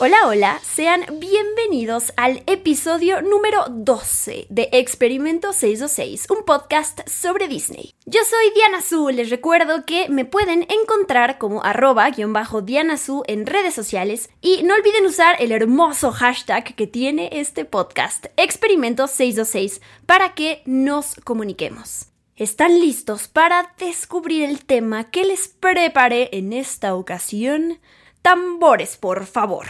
Hola, hola, sean bienvenidos al episodio número 12 de Experimento 626, un podcast sobre Disney. Yo soy Diana Su, les recuerdo que me pueden encontrar como arroba Diana Su en redes sociales y no olviden usar el hermoso hashtag que tiene este podcast, Experimento 626, para que nos comuniquemos. ¿Están listos para descubrir el tema que les preparé en esta ocasión? Tambores, por favor.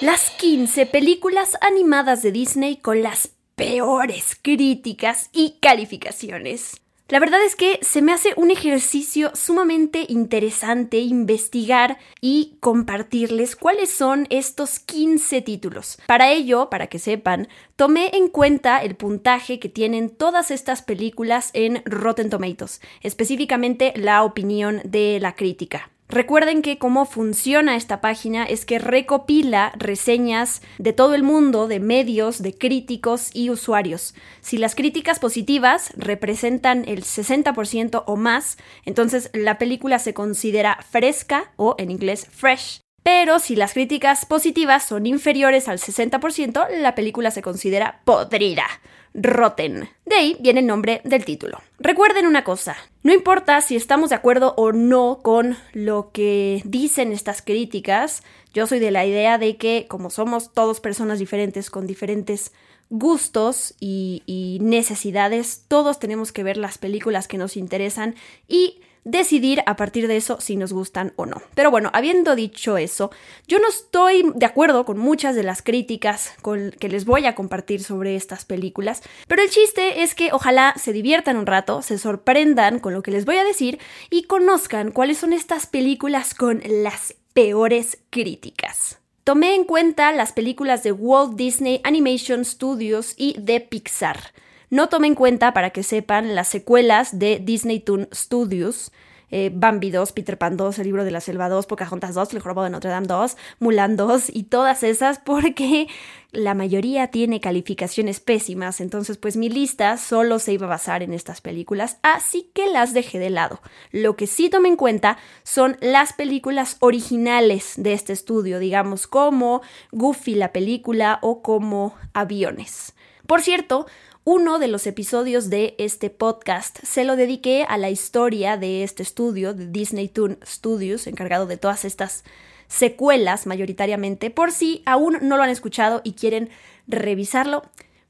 Las 15 películas animadas de Disney con las peores críticas y calificaciones. La verdad es que se me hace un ejercicio sumamente interesante investigar y compartirles cuáles son estos 15 títulos. Para ello, para que sepan, tomé en cuenta el puntaje que tienen todas estas películas en Rotten Tomatoes, específicamente la opinión de la crítica. Recuerden que cómo funciona esta página es que recopila reseñas de todo el mundo, de medios, de críticos y usuarios. Si las críticas positivas representan el 60% o más, entonces la película se considera fresca o en inglés fresh. Pero si las críticas positivas son inferiores al 60%, la película se considera podrida. Rotten. De ahí viene el nombre del título. Recuerden una cosa, no importa si estamos de acuerdo o no con lo que dicen estas críticas, yo soy de la idea de que como somos todos personas diferentes con diferentes gustos y, y necesidades, todos tenemos que ver las películas que nos interesan y decidir a partir de eso si nos gustan o no. Pero bueno, habiendo dicho eso, yo no estoy de acuerdo con muchas de las críticas que les voy a compartir sobre estas películas, pero el chiste es que ojalá se diviertan un rato, se sorprendan con lo que les voy a decir y conozcan cuáles son estas películas con las peores críticas. Tomé en cuenta las películas de Walt Disney Animation Studios y de Pixar. No tome en cuenta, para que sepan, las secuelas de Disney Toon Studios. Eh, Bambi 2, Peter Pan 2, El libro de la selva 2, Pocahontas 2, El jorobo de Notre Dame 2, Mulan 2 y todas esas porque la mayoría tiene calificaciones pésimas, entonces pues mi lista solo se iba a basar en estas películas, así que las dejé de lado. Lo que sí tomé en cuenta son las películas originales de este estudio, digamos como Goofy la película o como Aviones. Por cierto, uno de los episodios de este podcast se lo dediqué a la historia de este estudio, de Disney Toon Studios, encargado de todas estas secuelas mayoritariamente. Por si aún no lo han escuchado y quieren revisarlo,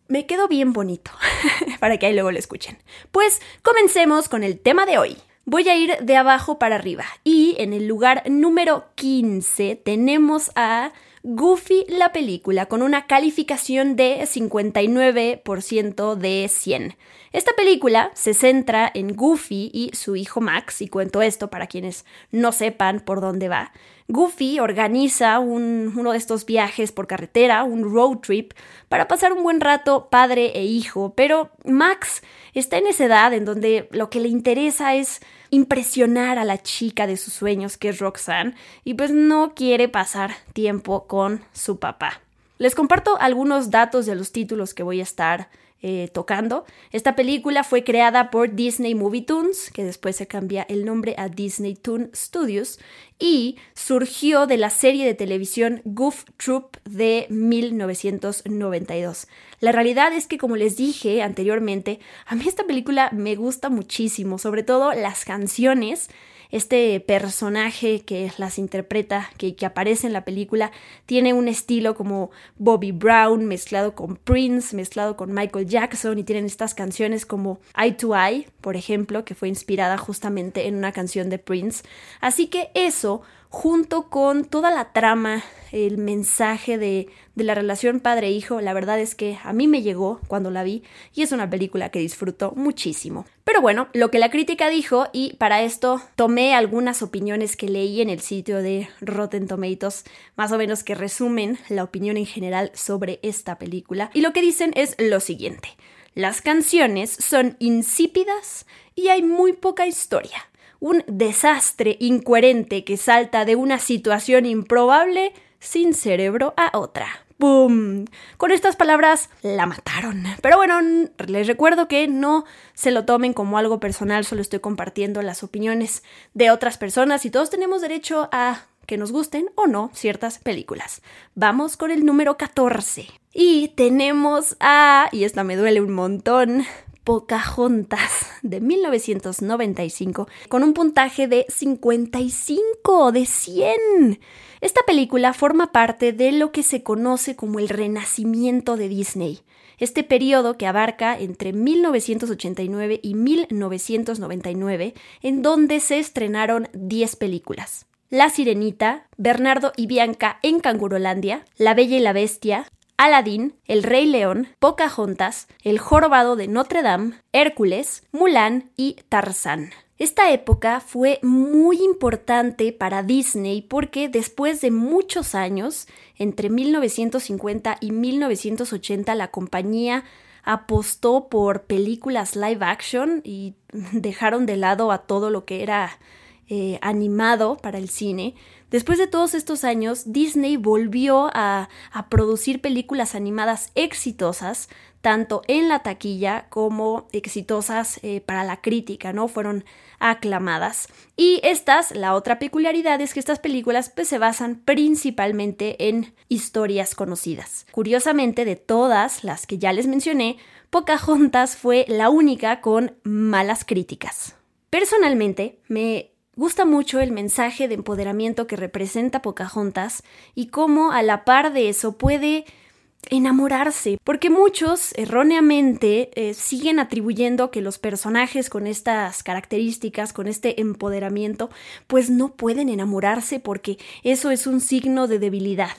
me quedó bien bonito, para que ahí luego lo escuchen. Pues comencemos con el tema de hoy. Voy a ir de abajo para arriba y en el lugar número 15 tenemos a Goofy la película con una calificación de 59% de 100. Esta película se centra en Goofy y su hijo Max, y cuento esto para quienes no sepan por dónde va. Goofy organiza uno de estos viajes por carretera, un road trip, para pasar un buen rato padre e hijo, pero Max está en esa edad en donde lo que le interesa es impresionar a la chica de sus sueños, que es Roxanne, y pues no quiere pasar tiempo con su papá. Les comparto algunos datos de los títulos que voy a estar eh, tocando. Esta película fue creada por Disney Movie Toons, que después se cambia el nombre a Disney Toon Studios, y surgió de la serie de televisión Goof Troop de 1992. La realidad es que, como les dije anteriormente, a mí esta película me gusta muchísimo, sobre todo las canciones este personaje que las interpreta, que, que, aparece en la película, tiene un estilo como Bobby Brown mezclado con Prince, mezclado con Michael Jackson y tienen estas canciones como Eye to Eye, por ejemplo, que fue inspirada justamente en una canción de Prince. Así que eso junto con toda la trama, el mensaje de, de la relación padre-hijo, la verdad es que a mí me llegó cuando la vi y es una película que disfruto muchísimo. Pero bueno, lo que la crítica dijo y para esto tomé algunas opiniones que leí en el sitio de Rotten Tomatoes, más o menos que resumen la opinión en general sobre esta película y lo que dicen es lo siguiente. Las canciones son insípidas y hay muy poca historia. Un desastre incoherente que salta de una situación improbable sin cerebro a otra. ¡Bum! Con estas palabras la mataron. Pero bueno, les recuerdo que no se lo tomen como algo personal, solo estoy compartiendo las opiniones de otras personas y todos tenemos derecho a que nos gusten o no ciertas películas. Vamos con el número 14. Y tenemos a, y esta me duele un montón, Pocahontas de 1995 con un puntaje de 55 de 100. Esta película forma parte de lo que se conoce como el renacimiento de Disney, este periodo que abarca entre 1989 y 1999, en donde se estrenaron 10 películas. La Sirenita, Bernardo y Bianca en Cangurolandia, La Bella y la Bestia, Aladdin, El Rey León, Pocahontas, El Jorobado de Notre Dame, Hércules, Mulan y Tarzán. Esta época fue muy importante para Disney porque después de muchos años, entre 1950 y 1980, la compañía apostó por películas live action y dejaron de lado a todo lo que era eh, animado para el cine. Después de todos estos años, Disney volvió a, producir películas animadas exitosas, tanto en la taquilla como exitosas eh, para la crítica, ¿no? Fueron aclamadas. Y estas, la otra peculiaridad es que estas películas pues, se basan principalmente en historias conocidas. Curiosamente, de todas las que ya les mencioné, Pocahontas fue la única con malas críticas. Personalmente, me gusta mucho el mensaje de empoderamiento que representa Pocahontas y cómo a la par de eso puede enamorarse, porque muchos erróneamente eh, siguen atribuyendo que los personajes con estas características, con este empoderamiento, pues no pueden enamorarse porque eso es un signo de debilidad.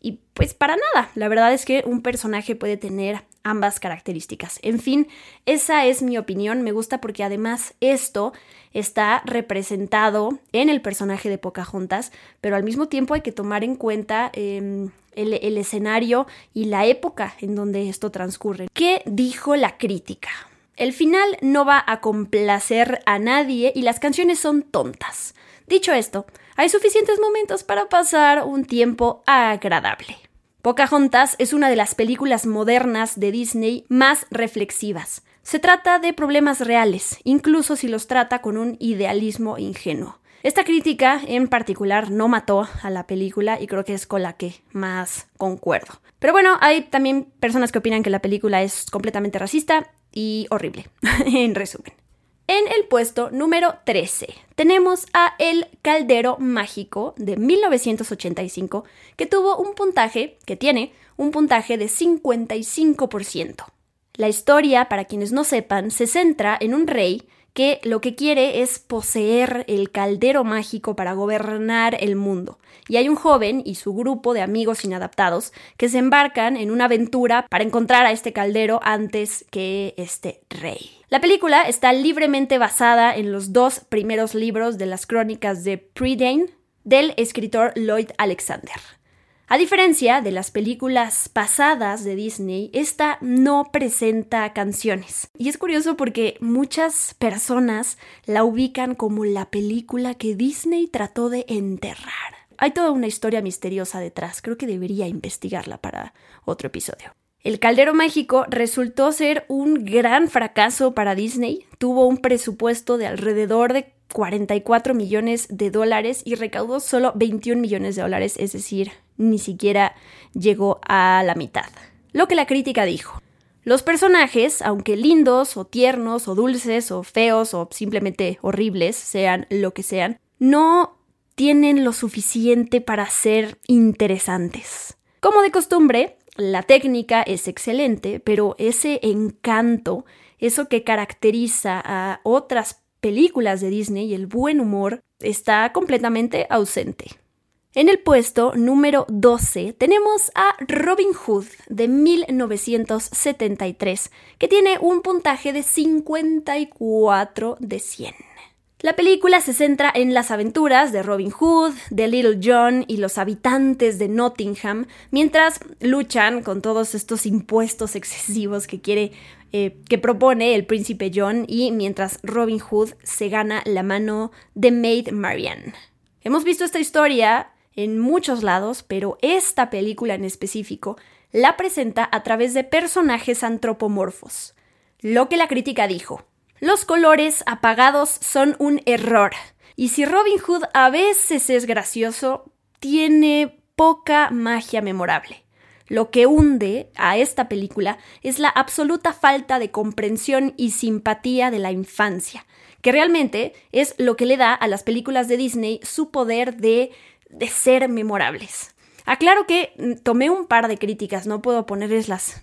Y pues para nada, la verdad es que un personaje puede tener ambas características. En fin, esa es mi opinión, me gusta porque además esto está representado en el personaje de Pocahontas, pero al mismo tiempo hay que tomar en cuenta em, el, el escenario y la época en donde esto transcurre. ¿Qué dijo la crítica? El final no va a complacer a nadie y las canciones son tontas. Dicho esto, hay suficientes momentos para pasar un tiempo agradable. Pocahontas es una de las películas modernas de Disney más reflexivas. Se trata de problemas reales, incluso si los trata con un idealismo ingenuo. Esta crítica en particular no mató a la película y creo que es con la que más concuerdo. Pero bueno, hay también personas que opinan que la película es completamente racista y horrible, en resumen. En el puesto número 13 tenemos a El Caldero Mágico de 1985, que tuvo un puntaje, que tiene un puntaje de 55%. La historia, para quienes no sepan, se centra en un rey que lo que quiere es poseer el caldero mágico para gobernar el mundo. Y hay un joven y su grupo de amigos inadaptados que se embarcan en una aventura para encontrar a este caldero antes que este rey. La película está libremente basada en los dos primeros libros de las crónicas de Prydain del escritor Lloyd Alexander. A diferencia de las películas pasadas de Disney, esta no presenta canciones. Y es curioso porque muchas personas la ubican como la película que Disney trató de enterrar. Hay toda una historia misteriosa detrás, creo que debería investigarla para otro episodio. El Caldero Mágico resultó ser un gran fracaso para Disney, tuvo un presupuesto de alrededor de 44 millones de dólares y recaudó solo 21 millones de dólares, es decir, ni siquiera llegó a la mitad. Lo que la crítica dijo. Los personajes, aunque lindos o tiernos o dulces o feos o simplemente horribles, sean lo que sean, no tienen lo suficiente para ser interesantes. Como de costumbre, la técnica es excelente, pero ese encanto, eso que caracteriza a otras películas de Disney y el buen humor, está completamente ausente. En el puesto número 12 tenemos a Robin Hood de 1973, que tiene un puntaje de 54 de 100. La película se centra en las aventuras de Robin Hood, de Little John y los habitantes de Nottingham, mientras luchan con todos estos impuestos excesivos que quiere eh, que propone el príncipe John y mientras Robin Hood se gana la mano de Maid Marian. Hemos visto esta historia en muchos lados, pero esta película en específico la presenta a través de personajes antropomorfos. Lo que la crítica dijo. Los colores apagados son un error. Y si Robin Hood a veces es gracioso, tiene poca magia memorable. Lo que hunde a esta película es la absoluta falta de comprensión y simpatía de la infancia, que realmente es lo que le da a las películas de Disney su poder de, de ser memorables. Aclaro que mm, tomé un par de críticas, no puedo ponerles las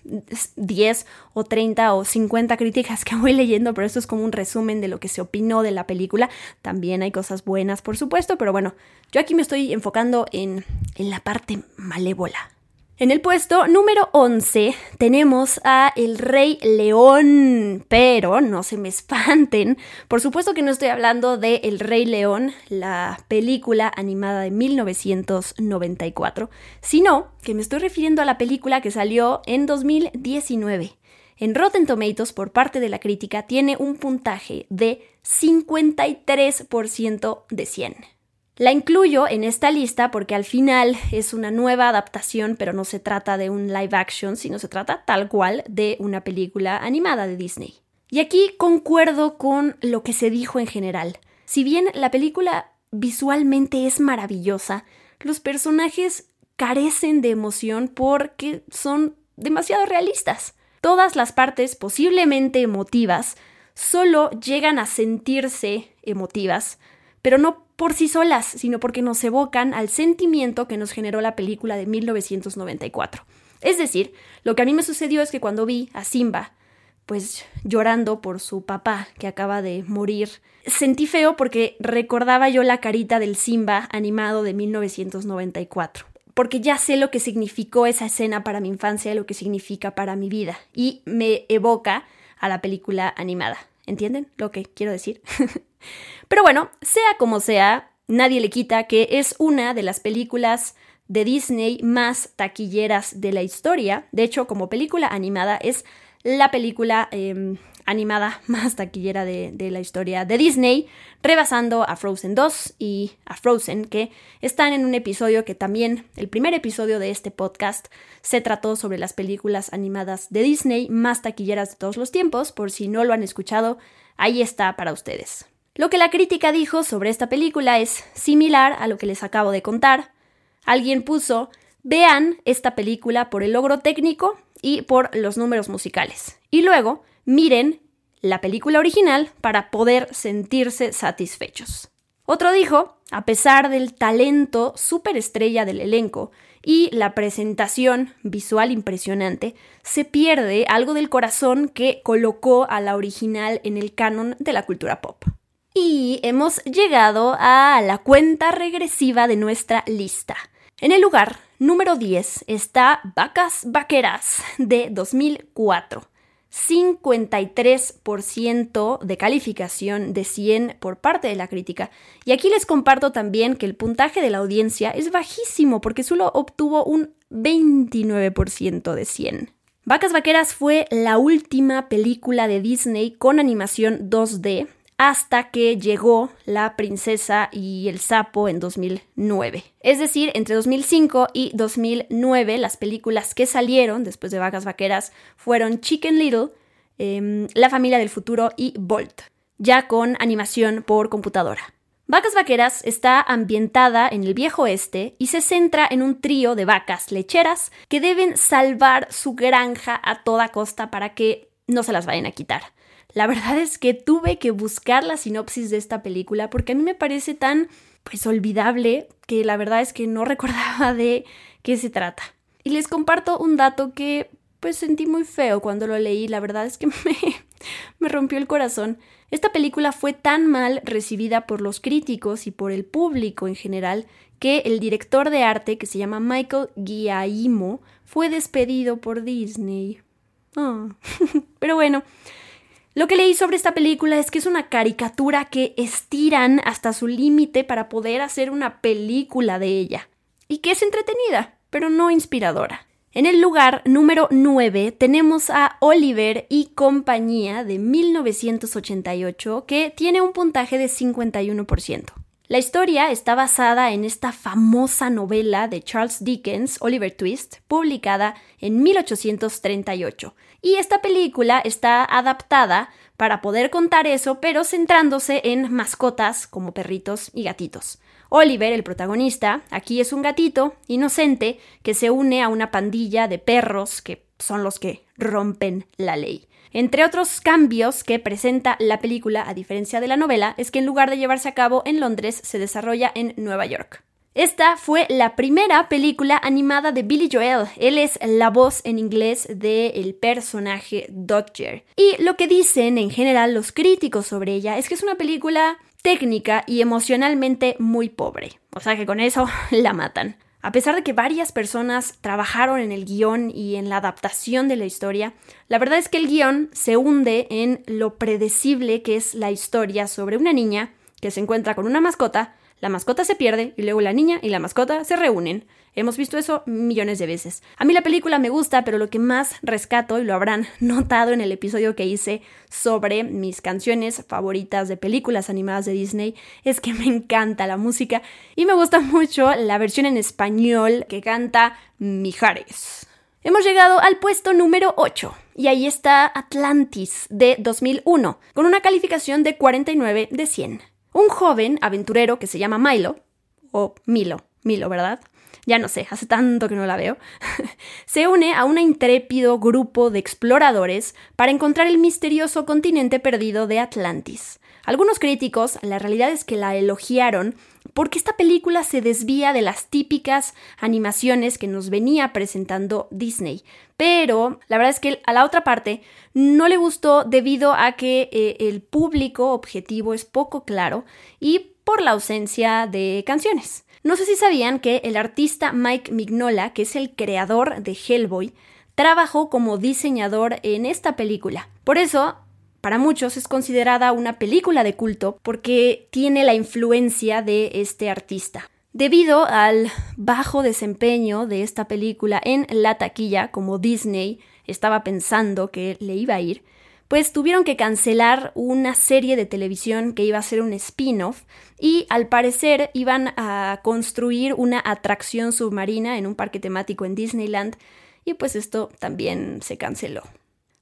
10 o 30 o 50 críticas que voy leyendo, pero esto es como un resumen de lo que se opinó de la película. También hay cosas buenas, por supuesto, pero bueno, yo aquí me estoy enfocando en, en la parte malévola en el puesto número 11 tenemos a El Rey León, pero no se me espanten, por supuesto que no estoy hablando de El Rey León, la película animada de 1994, sino que me estoy refiriendo a la película que salió en 2019. En Rotten Tomatoes, por parte de la crítica, tiene un puntaje de 53% de 100. La incluyo en esta lista porque al final es una nueva adaptación, pero no se trata de un live action, sino se trata tal cual de una película animada de Disney. Y aquí concuerdo con lo que se dijo en general. Si bien la película visualmente es maravillosa, los personajes carecen de emoción porque son demasiado realistas. Todas las partes posiblemente emotivas solo llegan a sentirse emotivas, pero no por sí solas, sino porque nos evocan al sentimiento que nos generó la película de 1994. Es decir, lo que a mí me sucedió es que cuando vi a Simba, pues llorando por su papá que acaba de morir, sentí feo porque recordaba yo la carita del Simba animado de 1994 porque ya sé lo que significó esa escena para mi infancia, lo que significa para mi vida, y me evoca a la película animada. ¿Entienden lo que quiero decir? Pero bueno, sea como sea, nadie le quita que es una de las películas de Disney más taquilleras de la historia. De hecho, como película animada es la película em, animada más taquillera de, de, la historia de Disney, rebasando a Frozen 2 y a Frozen, que están en un episodio que también, el primer episodio de este podcast, se trató sobre las películas animadas de Disney más taquilleras de todos los tiempos. Por si no lo han escuchado, ahí está para ustedes. Lo que la crítica dijo sobre esta película es similar a lo que les acabo de contar. Alguien puso, vean esta película por el logro técnico y por los números musicales. Y luego, miren la película original para poder sentirse satisfechos. Otro dijo, a pesar del talento superestrella del elenco y la presentación visual impresionante, se pierde algo del corazón que colocó a la original en el canon de la cultura pop. Y hemos llegado a la cuenta regresiva de nuestra lista. En el lugar número 10 está Vacas Vaqueras de 2004. 53% de calificación de 100 por parte de la crítica. Y aquí les comparto también que el puntaje de la audiencia es bajísimo porque solo obtuvo un 29% de 100. Vacas Vaqueras fue la última película de Disney con animación 2D hasta que llegó La princesa y el sapo en 2009. Es decir, entre 2005 y 2009 las películas que salieron después de Vacas Vaqueras fueron Chicken Little, em, La familia del futuro y Bolt, ya con animación por computadora. Vacas Vaqueras está ambientada en el viejo oeste y se centra en un trío de vacas lecheras que deben salvar su granja a toda costa para que no se las vayan a quitar. La verdad es que tuve que buscar la sinopsis de esta película porque a mí me parece tan pues olvidable que la verdad es que no recordaba de qué se trata. Y les comparto un dato que pues sentí muy feo cuando lo leí, la verdad es que me, me rompió el corazón. Esta película fue tan mal recibida por los críticos y por el público en general que el director de arte, que se llama Michael Giaimo, fue despedido por Disney. Ah. Pero bueno, Lo que leí sobre esta película es que es una caricatura que estiran hasta su límite para poder hacer una película de ella. Y que es entretenida, pero no inspiradora. En el lugar número 9 tenemos a Oliver y compañía de 1988 que tiene un puntaje de 51%. La historia está basada en esta famosa novela de Charles Dickens, Oliver Twist, publicada en 1838. Y esta película está adaptada para poder contar eso, pero centrándose en mascotas como perritos y gatitos. Oliver, el protagonista, aquí es un gatito inocente que se une a una pandilla de perros que son los que rompen la ley. Entre otros cambios que presenta la película, a diferencia de la novela, es que en lugar de llevarse a cabo en Londres, se desarrolla en Nueva York. Esta fue la primera película animada de Billy Joel. Él es la voz en inglés del personaje Dodger. Y lo que dicen en general los críticos sobre ella es que es una película técnica y emocionalmente muy pobre. O sea que con eso la matan. A pesar de que varias personas trabajaron en el guion y en la adaptación de la historia, la verdad es que el guion se hunde en lo predecible que es la historia sobre una niña que se encuentra con una mascota la mascota se pierde y luego la niña y la mascota se reúnen. Hemos visto eso millones de veces. A mí la película me gusta, pero lo que más rescato, y lo habrán notado en el episodio que hice sobre mis canciones favoritas de películas animadas de Disney, es que me encanta la música y me gusta mucho la versión en español que canta Mijares. Hemos llegado al puesto número 8 y ahí está Atlantis de 2001 con una calificación de 49 de 100. Un joven aventurero que se llama Milo, o Milo, Milo, ¿verdad? Ya no sé, hace tanto que no la veo, se une a un intrépido grupo de exploradores para encontrar el misterioso continente perdido de Atlantis. Algunos críticos, la realidad es que la elogiaron porque esta película se desvía de las típicas animaciones que nos venía presentando Disney. Pero la verdad es que a la otra parte no le gustó debido a que eh, el público objetivo es poco claro y por la ausencia de canciones. No sé si sabían que el artista Mike Mignola, que es el creador de Hellboy, trabajó como diseñador en esta película. Por eso para muchos es considerada una película de culto porque tiene la influencia de este artista. Debido al bajo desempeño de esta película en la taquilla, como Disney estaba pensando que le iba a ir, pues tuvieron que cancelar una serie de televisión que iba a ser un spin-off y al parecer iban a construir una atracción submarina en un parque temático en Disneyland y pues esto también se canceló.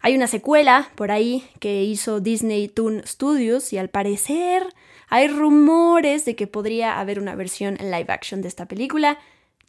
Hay una secuela por ahí que hizo Disney Toon Studios y al parecer hay rumores de que podría haber una versión live action de esta película.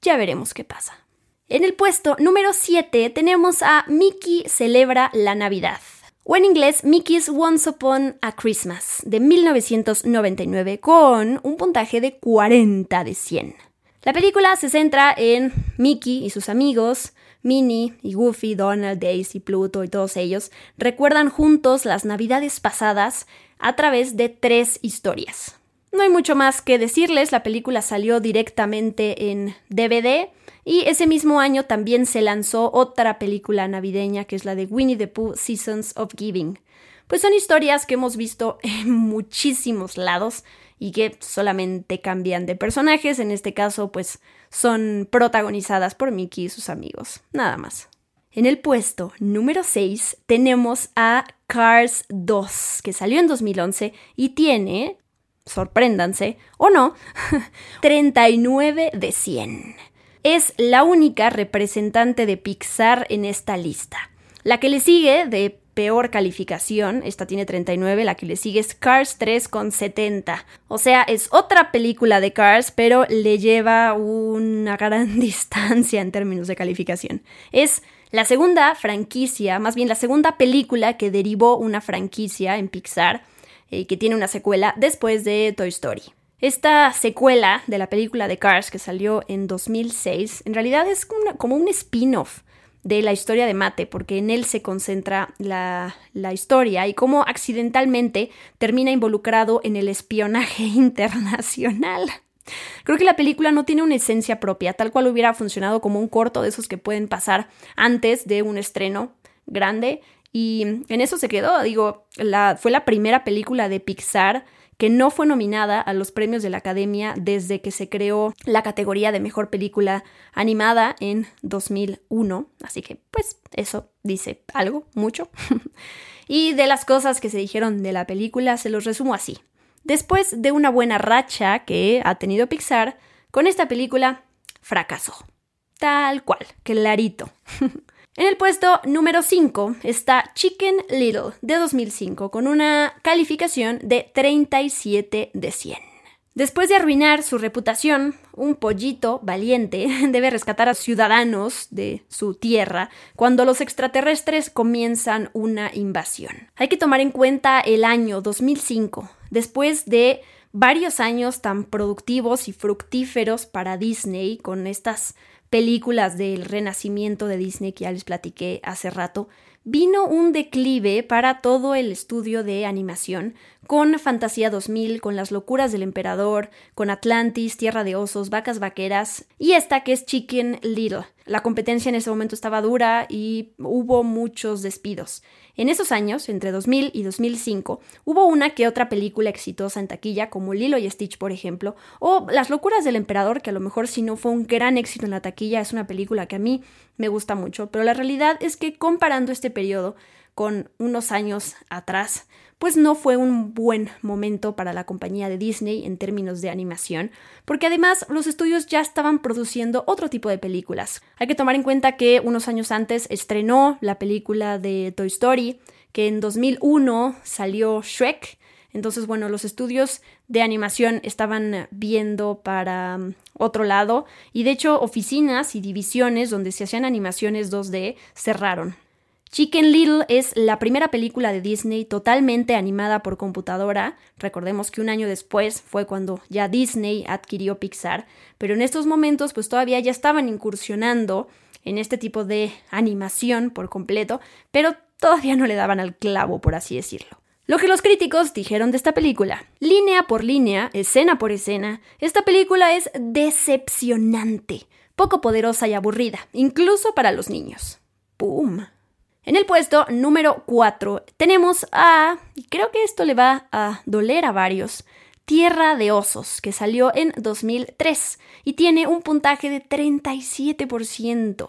Ya veremos qué pasa. En el puesto número 7 tenemos a Mickey celebra la Navidad. O en inglés, Mickey's Once Upon a Christmas, de 1999, con un puntaje de 40 de 100. La película se centra en Mickey y sus amigos Minnie y Goofy, Donald, Daisy, Pluto y todos ellos recuerdan juntos las navidades pasadas a través de tres historias. No hay mucho más que decirles, la película salió directamente en DVD y ese mismo año también se lanzó otra película navideña que es la de Winnie the Pooh Seasons of Giving. Pues son historias que hemos visto en muchísimos lados y que solamente cambian de personajes, en este caso pues son protagonizadas por Mickey y sus amigos, nada más. En el puesto número 6 tenemos a Cars 2, que salió en 2011 y tiene, sorpréndanse o no, 39 de 100. Es la única representante de Pixar en esta lista. La que le sigue de peor calificación, esta tiene 39, la que le sigue es Cars 3 con 70. O sea, es otra película de Cars, pero le lleva una gran distancia en términos de calificación. Es la segunda franquicia, más bien la segunda película que derivó una franquicia en Pixar, eh, que tiene una secuela después de Toy Story. Esta secuela de la película de Cars que salió en 2006 en realidad es como un spin-off de la historia de Mate, porque en él se concentra la, la, historia y cómo accidentalmente termina involucrado en el espionaje internacional. Creo que la película no tiene una esencia propia, tal cual hubiera funcionado como un corto de esos que pueden pasar antes de un estreno grande y en eso se quedó. Digo, la, fue la primera película de Pixar que no fue nominada a los premios de la Academia desde que se creó la categoría de mejor película animada en 2001. Así que, pues, eso dice algo, mucho. y de las cosas que se dijeron de la película, se los resumo así. Después de una buena racha que ha tenido Pixar, con esta película fracasó. Tal cual, clarito. En el puesto número 5 está Chicken Little de 2005 con una calificación de 37 de 100. Después de arruinar su reputación, un pollito valiente debe rescatar a ciudadanos de su tierra cuando los extraterrestres comienzan una invasión. Hay que tomar en cuenta el año 2005, después de varios años tan productivos y fructíferos para Disney con estas películas del renacimiento de Disney que ya les platiqué hace rato, vino un declive para todo el estudio de animación, con Fantasía 2000, con Las locuras del emperador, con Atlantis, Tierra de osos, Vacas vaqueras y esta que es Chicken Little. La competencia en ese momento estaba dura y hubo muchos despidos. En esos años, entre 2000 y 2005, hubo una que otra película exitosa en taquilla, como Lilo y Stitch, por ejemplo, o Las locuras del emperador, que a lo mejor si no fue un gran éxito en la taquilla, es una película que a mí me gusta mucho, pero la realidad es que comparando este periodo con unos años atrás, pues no fue un buen momento para la compañía de Disney en términos de animación, porque además los estudios ya estaban produciendo otro tipo de películas. Hay que tomar en cuenta que unos años antes estrenó la película de Toy Story, que en 2001 salió Shrek, entonces, bueno, los estudios de animación estaban viendo para um, otro lado y de hecho oficinas y divisiones donde se hacían animaciones 2D cerraron. Chicken Little es la primera película de Disney totalmente animada por computadora. Recordemos que un año después fue cuando ya Disney adquirió Pixar, pero en estos momentos pues todavía ya estaban incursionando en este tipo de animación por completo, pero todavía no le daban al clavo, por así decirlo. Lo que los críticos dijeron de esta película, línea por línea, escena por escena, esta película es decepcionante, poco poderosa y aburrida, incluso para los niños. ¡Pum! En el puesto número 4 tenemos a, creo que esto le va a doler a varios, Tierra de Osos, que salió en 2003 y tiene un puntaje de 37%.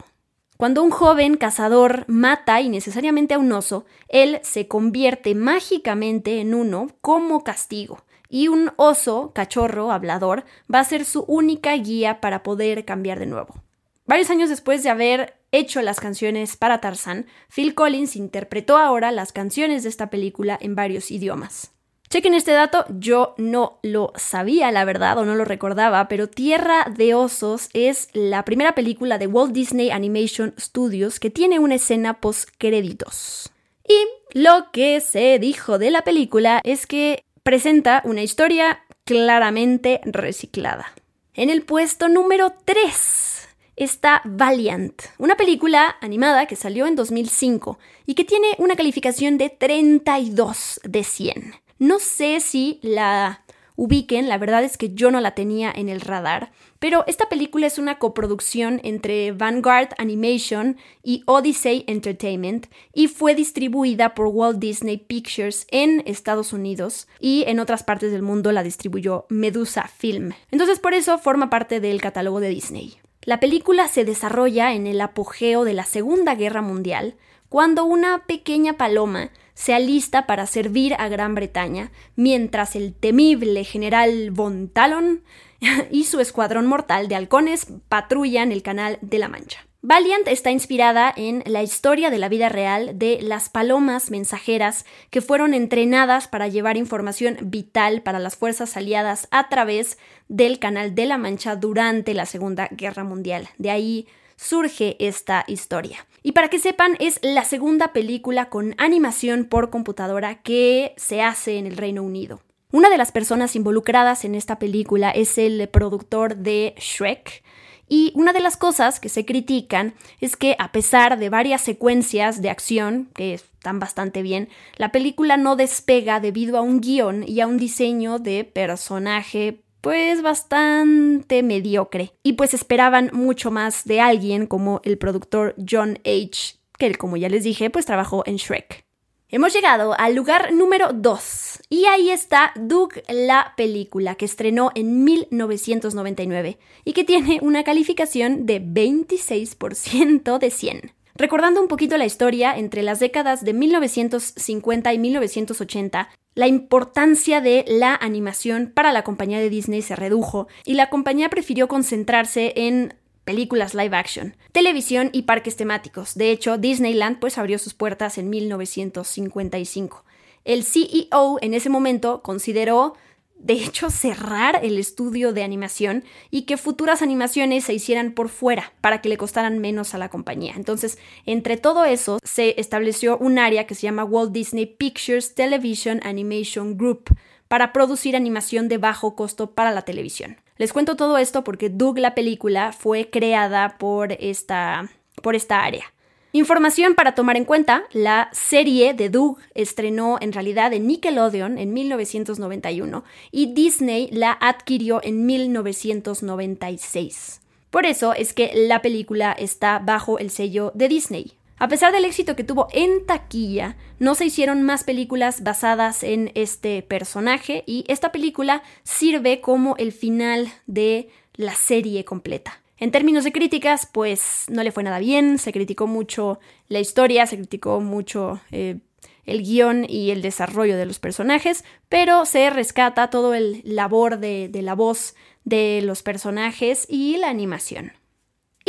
Cuando un joven cazador mata innecesariamente a un oso, él se convierte mágicamente en uno como castigo. Y un oso, cachorro, hablador, va a ser su única guía para poder cambiar de nuevo. Varios años después de haber hecho las canciones para Tarzán, Phil Collins interpretó ahora las canciones de esta película en varios idiomas. Chequen este dato, yo no lo sabía, la verdad, o no lo recordaba, pero Tierra de Osos es la primera película de Walt Disney Animation Studios que tiene una escena post créditos. Y lo que se dijo de la película es que presenta una historia claramente reciclada. En el puesto número 3 está Valiant, una película animada que salió en 2005 y que tiene una calificación de 32 de 100. No sé si la ubiquen, la verdad es que yo no la tenía en el radar, pero esta película es una coproducción entre Vanguard Animation y Odyssey Entertainment y fue distribuida por Walt Disney Pictures en Estados Unidos y en otras partes del mundo la distribuyó Medusa Film. Entonces por eso forma parte del catálogo de Disney. La película se desarrolla en el apogeo de la Segunda Guerra Mundial, cuando una pequeña paloma se alista para servir a Gran Bretaña, mientras el temible general Von Talon y su escuadrón mortal de halcones patrullan el Canal de la Mancha. Valiant está inspirada en la historia de la vida real de las palomas mensajeras que fueron entrenadas para llevar información vital para las fuerzas aliadas a través del Canal de la Mancha durante la Segunda Guerra Mundial. De ahí surge esta historia. Y para que sepan, es la segunda película con animación por computadora que se hace en el Reino Unido. Una de las personas involucradas en esta película es el productor de Shrek, y una de las cosas que se critican es que a pesar de varias secuencias de acción, que están bastante bien, la película no despega debido a un guion y a un diseño de personaje pues bastante mediocre. Y pues esperaban mucho más de alguien como el productor John H. que como ya les dije, pues trabajó en Shrek. Hemos llegado al lugar número 2 y ahí está Doug la película que estrenó en 1999 y que tiene una calificación de 26% de 100. Recordando un poquito la historia, entre las décadas de 1950 y 1980, la importancia de la animación para la compañía de Disney se redujo y la compañía prefirió concentrarse en películas live action, televisión y parques temáticos. De hecho, Disneyland pues abrió sus puertas en 1955. El CEO en ese momento consideró de hecho, cerrar el estudio de animación y que futuras animaciones se hicieran por fuera para que le costaran menos a la compañía. Entonces, entre todo eso, se estableció un área que se llama Walt Disney Pictures Television Animation Group para producir animación de bajo costo para la televisión. Les cuento todo esto porque Doug la película fue creada por esta, por esta área. Información para tomar en cuenta, la serie de Doug estrenó en realidad en Nickelodeon en 1991 y Disney la adquirió en 1996. Por eso es que la película está bajo el sello de Disney. A pesar del éxito que tuvo en taquilla, no se hicieron más películas basadas en este personaje y esta película sirve como el final de la serie completa. En términos de críticas, pues no le fue nada bien, se criticó mucho la historia, se criticó mucho eh, el guion y el desarrollo de los personajes, pero se rescata todo el labor de la voz de los personajes y la animación.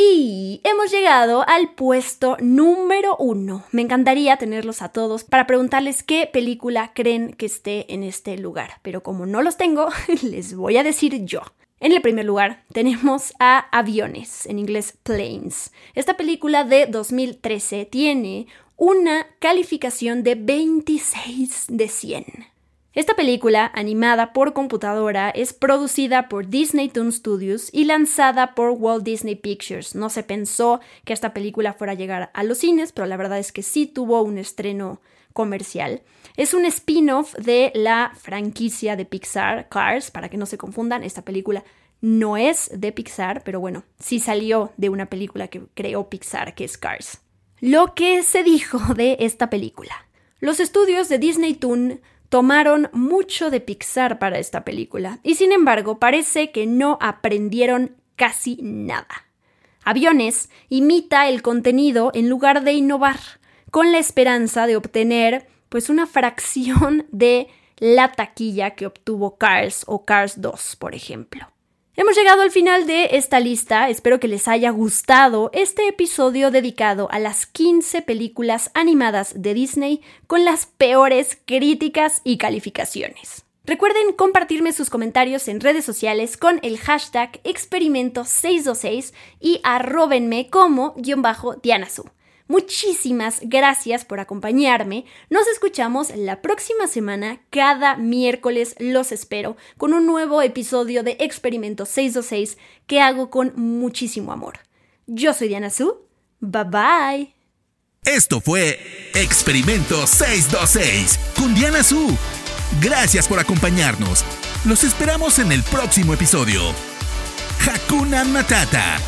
Y hemos llegado al puesto número uno. Me encantaría tenerlos a todos para preguntarles qué película creen que esté en este lugar, pero como no los tengo, les voy a decir yo. En el primer lugar tenemos a Aviones, en inglés Planes. Esta película de 2013 tiene una calificación de 26 de 100. Esta película, animada por computadora, es producida por Disney Toon Studios y lanzada por Walt Disney Pictures. No se pensó que esta película fuera a llegar a los cines, pero la verdad es que sí tuvo un estreno comercial. Es un spin-off de la franquicia de Pixar, Cars, para que no se confundan, esta película no es de Pixar, pero bueno, sí salió de una película que creó Pixar, que es Cars. Lo que se dijo de esta película. Los estudios de Disney Toon tomaron mucho de Pixar para esta película y sin embargo parece que no aprendieron casi nada. Aviones imita el contenido en lugar de innovar, con la esperanza de obtener pues una fracción de la taquilla que obtuvo Cars o Cars 2, por ejemplo. Hemos llegado al final de esta lista, espero que les haya gustado este episodio dedicado a las 15 películas animadas de Disney con las peores críticas y calificaciones. Recuerden compartirme sus comentarios en redes sociales con el hashtag experimento626 y arrobenme como guion bajo Dianasu. Muchísimas gracias por acompañarme. Nos escuchamos la próxima semana. Cada miércoles los espero con un nuevo episodio de Experimento 626 que hago con muchísimo amor. Yo soy Diana Su. Bye bye. Esto fue Experimento 626 con Diana Su. Gracias por acompañarnos. Los esperamos en el próximo episodio. Hakuna Matata